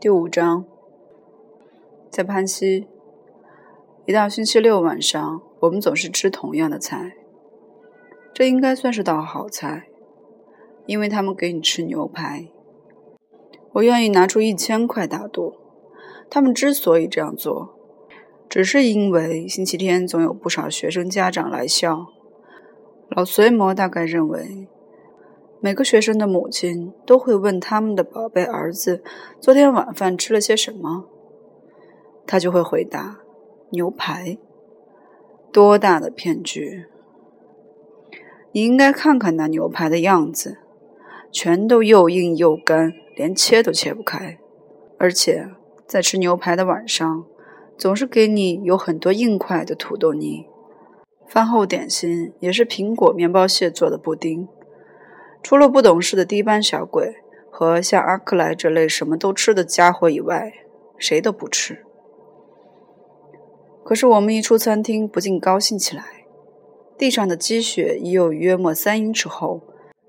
第五章，在潘西，一到星期六晚上，我们总是吃同样的菜。这应该算是道好菜，因为他们给你吃牛排。我愿意拿出一千块打赌，他们之所以这样做，只是因为星期天总有不少学生家长来校。老隋魔大概认为。每个学生的母亲都会问他们的宝贝儿子：“昨天晚饭吃了些什么？”他就会回答：“牛排。”多大的骗局！你应该看看那牛排的样子，全都又硬又干，连切都切不开。而且在吃牛排的晚上，总是给你有很多硬块的土豆泥。饭后点心也是苹果面包屑做的布丁。除了不懂事的低班小鬼和像阿克莱这类什么都吃的家伙以外，谁都不吃。可是我们一出餐厅，不禁高兴起来。地上的积雪已有约莫三英尺厚，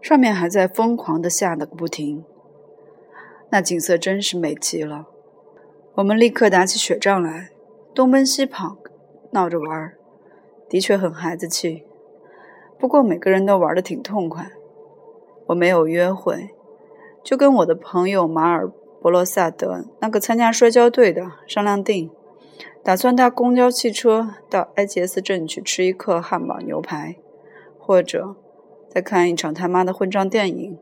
上面还在疯狂地下个不停。那景色真是美极了。我们立刻打起雪仗来，东奔西跑，闹着玩儿，的确很孩子气。不过每个人都玩得挺痛快。我没有约会，就跟我的朋友马尔博罗萨德那个参加摔跤队的商量定，打算搭公交汽车到埃杰斯镇去吃一客汉堡牛排，或者再看一场他妈的混账电影。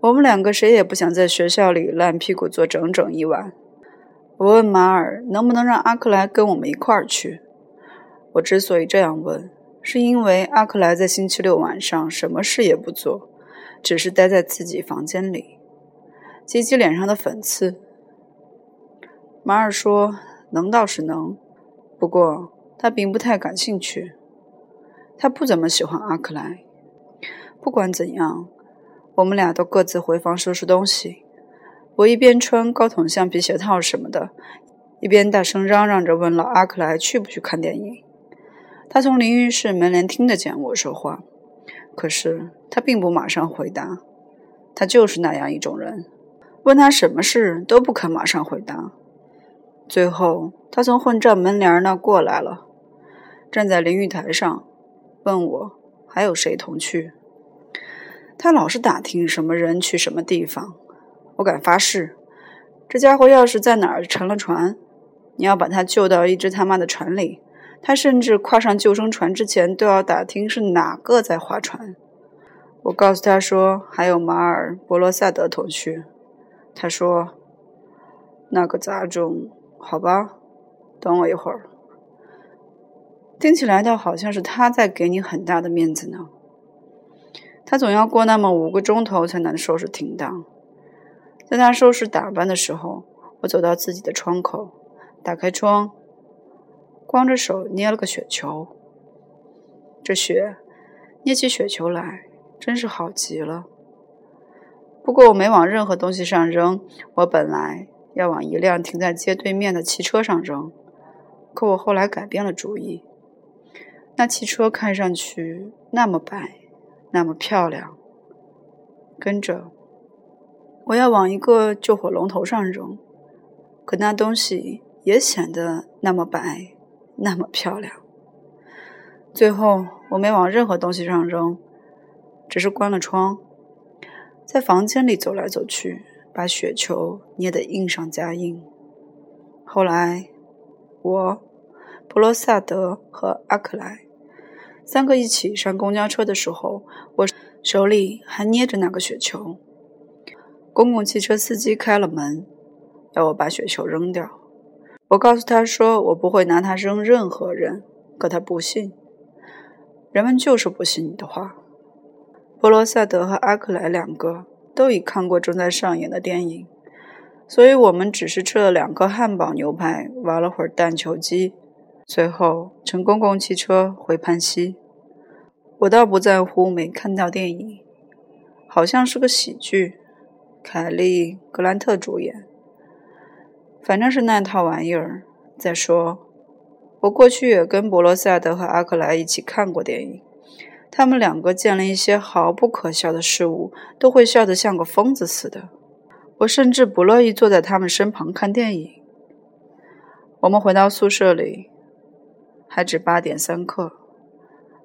我们两个谁也不想在学校里烂屁股坐整整一晚。我问马尔能不能让阿克莱跟我们一块儿去。我之所以这样问，是因为阿克莱在星期六晚上什么事也不做。只是待在自己房间里，挤挤脸上的粉刺。马尔说：“能倒是能，不过他并不太感兴趣。他不怎么喜欢阿克莱。不管怎样，我们俩都各自回房收拾东西。我一边穿高筒橡皮鞋套什么的，一边大声嚷嚷着问老阿克莱去不去看电影。他从淋浴室门帘听得见我说话。”可是他并不马上回答，他就是那样一种人，问他什么事都不肯马上回答。最后，他从混账门帘那过来了，站在淋浴台上，问我还有谁同去。他老是打听什么人去什么地方。我敢发誓，这家伙要是在哪儿沉了船，你要把他救到一只他妈的船里。他甚至跨上救生船之前都要打听是哪个在划船。我告诉他说还有马尔博罗萨德同去。他说：“那个杂种，好吧，等我一会儿。”听起来倒好像是他在给你很大的面子呢。他总要过那么五个钟头才能收拾停当。在他收拾打扮的时候，我走到自己的窗口，打开窗。光着手捏了个雪球，这雪捏起雪球来真是好极了。不过我没往任何东西上扔，我本来要往一辆停在街对面的汽车上扔，可我后来改变了主意。那汽车看上去那么白，那么漂亮。跟着，我要往一个救火龙头上扔，可那东西也显得那么白。那么漂亮。最后，我没往任何东西上扔，只是关了窗，在房间里走来走去，把雪球捏得硬上加硬。后来，我、普罗萨德和阿克莱三个一起上公交车的时候，我手里还捏着那个雪球。公共汽车司机开了门，要我把雪球扔掉。我告诉他说：“我不会拿它扔任何人。”可他不信。人们就是不信你的话。波罗萨德和阿克莱两个都已看过正在上演的电影，所以我们只是吃了两个汉堡牛排，玩了会儿弹球机，随后乘公共汽车回潘西。我倒不在乎没看到电影，好像是个喜剧，凯利·格兰特主演。反正是那套玩意儿。再说，我过去也跟博罗萨德和阿克莱一起看过电影，他们两个见了一些毫不可笑的事物，都会笑得像个疯子似的。我甚至不乐意坐在他们身旁看电影。我们回到宿舍里，还只八点三刻。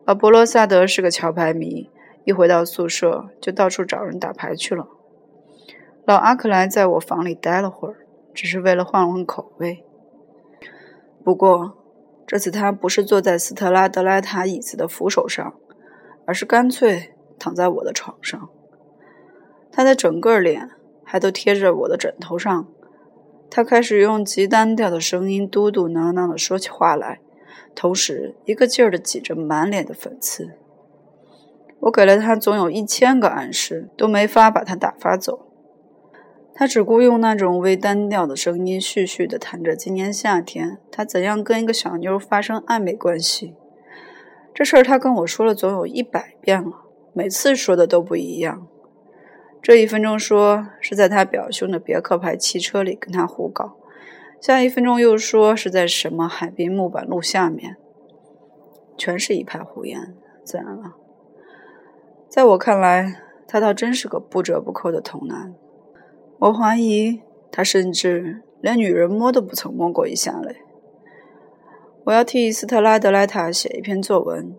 而博罗萨德是个桥牌迷，一回到宿舍就到处找人打牌去了。老阿克莱在我房里待了会儿，只是为了换换口味。不过这次他不是坐在斯特拉德莱塔椅子的扶手上，而是干脆躺在我的床上。他的整个脸还都贴着我的枕头上。他开始用极单调的声音嘟嘟囔囔地说起话来，同时一个劲儿地挤着满脸的粉刺。我给了他总有一千个暗示，都没法把他打发走。他只顾用那种微单调的声音，絮絮地谈着今年夏天他怎样跟一个小妞发生暧昧关系。这事儿他跟我说了总有一百遍了，每次说的都不一样。这一分钟说是在他表兄的别克牌汽车里跟他胡搞，下一分钟又说是在什么海滨木板路下面，全是一派胡言。自然了，在我看来，他倒真是个不折不扣的童男。我怀疑他甚至连女人摸都不曾摸过一下嘞。我要替斯特拉德莱塔写一篇作文，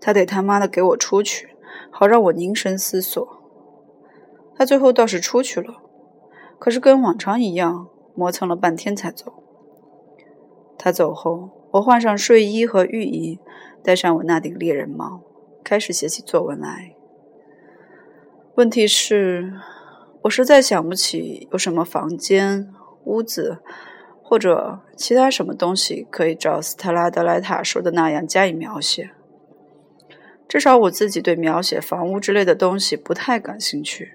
他得他妈的给我出去，好让我凝神思索。他最后倒是出去了，可是跟往常一样磨蹭了半天才走。他走后，我换上睡衣和浴衣，戴上我那顶猎人帽，开始写起作文来。问题是，我实在想不起有什么房间、屋子或者其他什么东西可以照斯特拉德莱塔说的那样加以描写。至少我自己对描写房屋之类的东西不太感兴趣。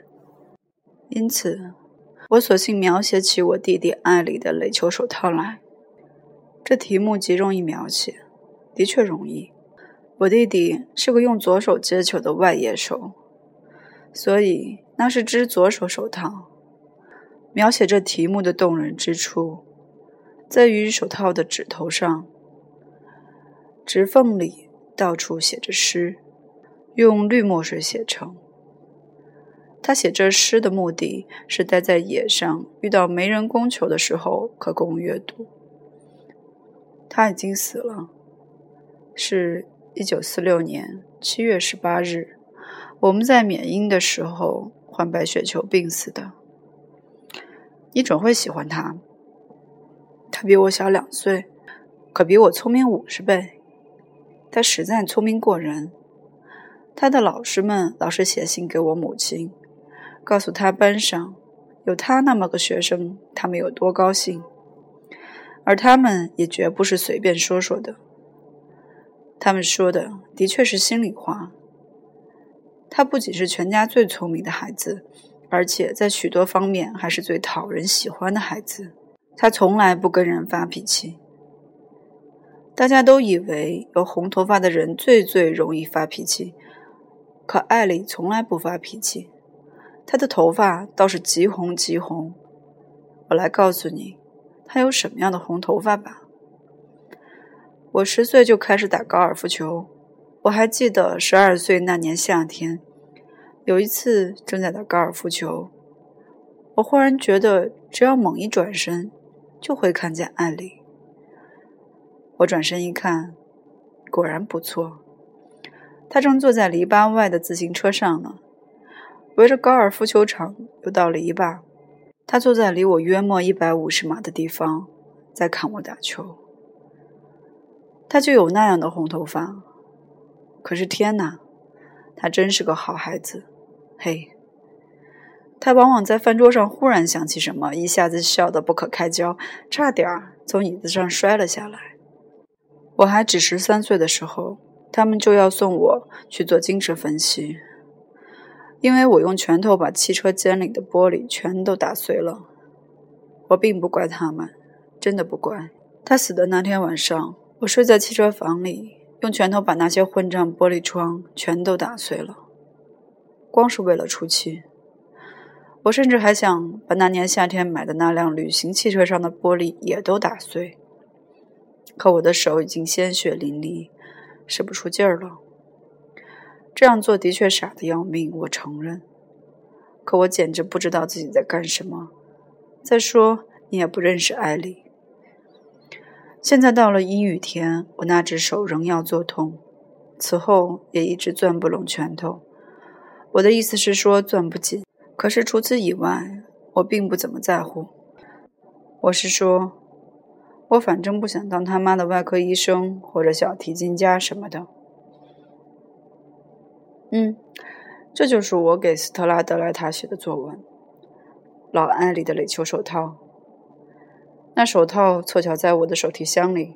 因此，我索性描写起我弟弟艾里的垒球手套来。这题目极容易描写，的确容易。我弟弟是个用左手接球的外野手，所以那是只左手手套。描写这题目的动人之处，在于手套的指头上，指缝里到处写着诗，用绿墨水写成。他写这诗的目的是待在野上，遇到没人供求的时候可供阅读。他已经死了，是一九四六年七月十八日，我们在缅因的时候患白血球病死的。你准会喜欢他。他比我小两岁，可比我聪明五十倍。他实在聪明过人。他的老师们老是写信给我母亲。告诉他班上有他那么个学生，他们有多高兴，而他们也绝不是随便说说的。他们说的的确是心里话。他不仅是全家最聪明的孩子，而且在许多方面还是最讨人喜欢的孩子。他从来不跟人发脾气。大家都以为有红头发的人最最容易发脾气，可艾莉从来不发脾气。她的头发倒是极红极红，我来告诉你，他有什么样的红头发吧。我十岁就开始打高尔夫球，我还记得十二岁那年夏天，有一次正在打高尔夫球，我忽然觉得只要猛一转身，就会看见艾丽。我转身一看，果然不错，他正坐在篱笆外的自行车上呢。围着高尔夫球场有道篱笆，他坐在离我约莫一百五十码的地方，在看我打球。他就有那样的红头发，可是天哪，他真是个好孩子。嘿，他往往在饭桌上忽然想起什么，一下子笑得不可开交，差点儿从椅子上摔了下来。我还只十三岁的时候，他们就要送我去做精神分析。因为我用拳头把汽车间里的玻璃全都打碎了，我并不怪他们，真的不怪。他死的那天晚上，我睡在汽车房里，用拳头把那些混账玻璃窗全都打碎了，光是为了出气。我甚至还想把那年夏天买的那辆旅行汽车上的玻璃也都打碎，可我的手已经鲜血淋漓，使不出劲儿了。这样做的确傻得要命，我承认。可我简直不知道自己在干什么。再说，你也不认识艾丽。现在到了阴雨天，我那只手仍要作痛，此后也一直攥不拢拳头。我的意思是说，攥不紧。可是除此以外，我并不怎么在乎。我是说，我反正不想当他妈的外科医生或者小提琴家什么的。嗯，这就是我给斯特拉德莱塔写的作文。老艾里的垒球手套。那手套凑巧在我的手提箱里，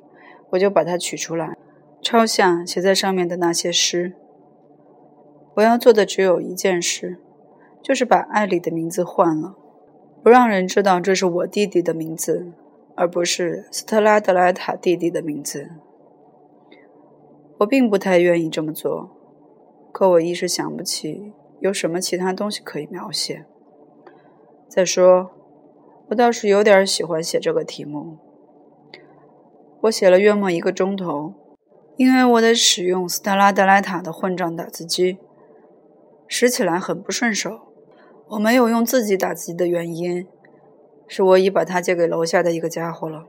我就把它取出来，抄下写在上面的那些诗。我要做的只有一件事，就是把艾里的名字换了，不让人知道这是我弟弟的名字，而不是斯特拉德莱塔弟弟的名字。我并不太愿意这么做，可我一时想不起有什么其他东西可以描写。再说。我倒是有点喜欢写这个题目。我写了约莫一个钟头，因为我得使用斯特拉德莱塔的混账打字机，使起来很不顺手。我没有用自己打自己的原因，是我已把它借给楼下的一个家伙了。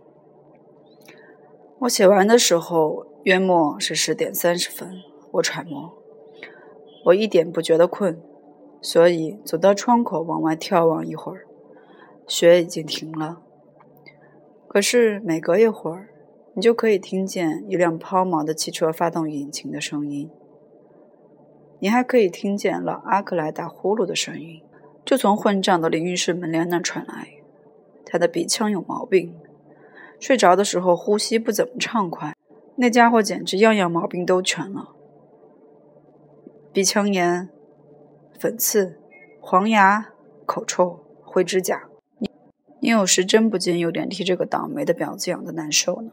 我写完的时候约莫是十点三十分，我揣摩，我一点不觉得困，所以走到窗口往外眺望一会儿。雪已经停了，可是每隔一会儿，你就可以听见一辆抛锚的汽车发动引擎的声音。你还可以听见老阿克莱打呼噜的声音，就从混账的淋浴室门帘那传来。他的鼻腔有毛病，睡着的时候呼吸不怎么畅快。那家伙简直样样毛病都全了：鼻腔炎、粉刺、黄牙、口臭、灰指甲。你你有时真不禁有点替这个倒霉的婊子痒的难受呢。